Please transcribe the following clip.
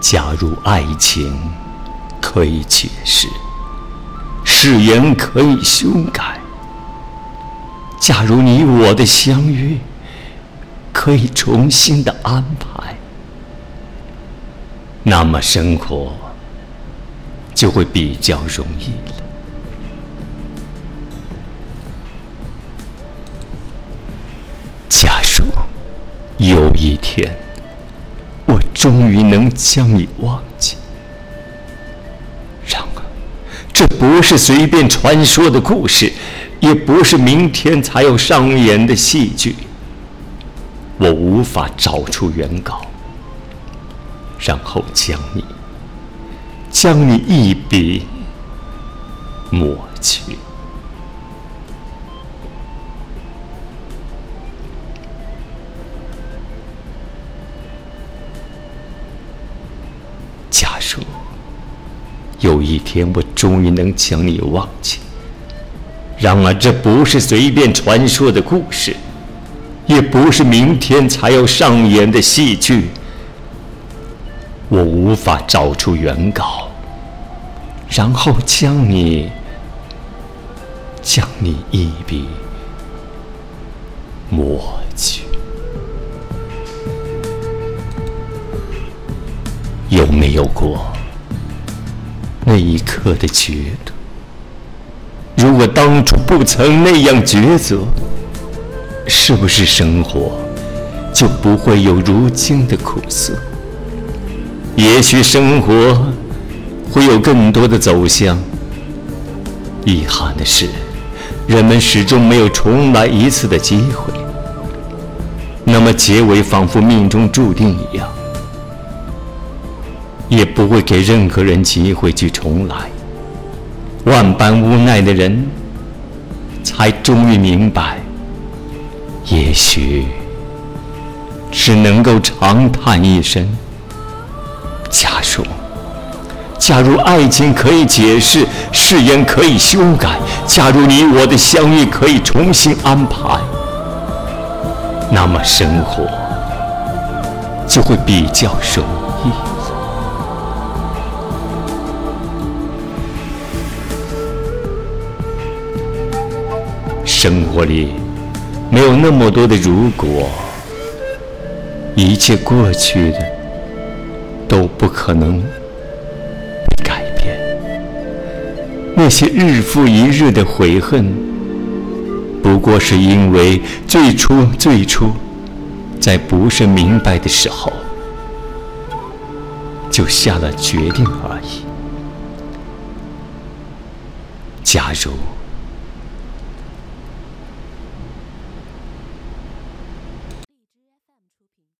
假如爱情可以解释，誓言可以修改；假如你我的相遇可以重新的安排，那么生活就会比较容易了。假如有一天，终于能将你忘记，然而，这不是随便传说的故事，也不是明天才要上演的戏剧。我无法找出原稿，然后将你，将你一笔抹去。说有一天我终于能将你忘记，然而这不是随便传说的故事，也不是明天才要上演的戏剧。我无法找出原稿，然后将你，将你一笔抹去。有没有过那一刻的觉得，如果当初不曾那样抉择，是不是生活就不会有如今的苦涩？也许生活会有更多的走向。遗憾的是，人们始终没有重来一次的机会。那么结尾仿佛命中注定一样。也不会给任何人机会去重来。万般无奈的人，才终于明白，也许只能够长叹一声：假如，假如爱情可以解释，誓言可以修改，假如你我的相遇可以重新安排，那么生活就会比较容易。生活里没有那么多的如果，一切过去的都不可能改变。那些日复一日的悔恨，不过是因为最初最初在不是明白的时候就下了决定而已。假如。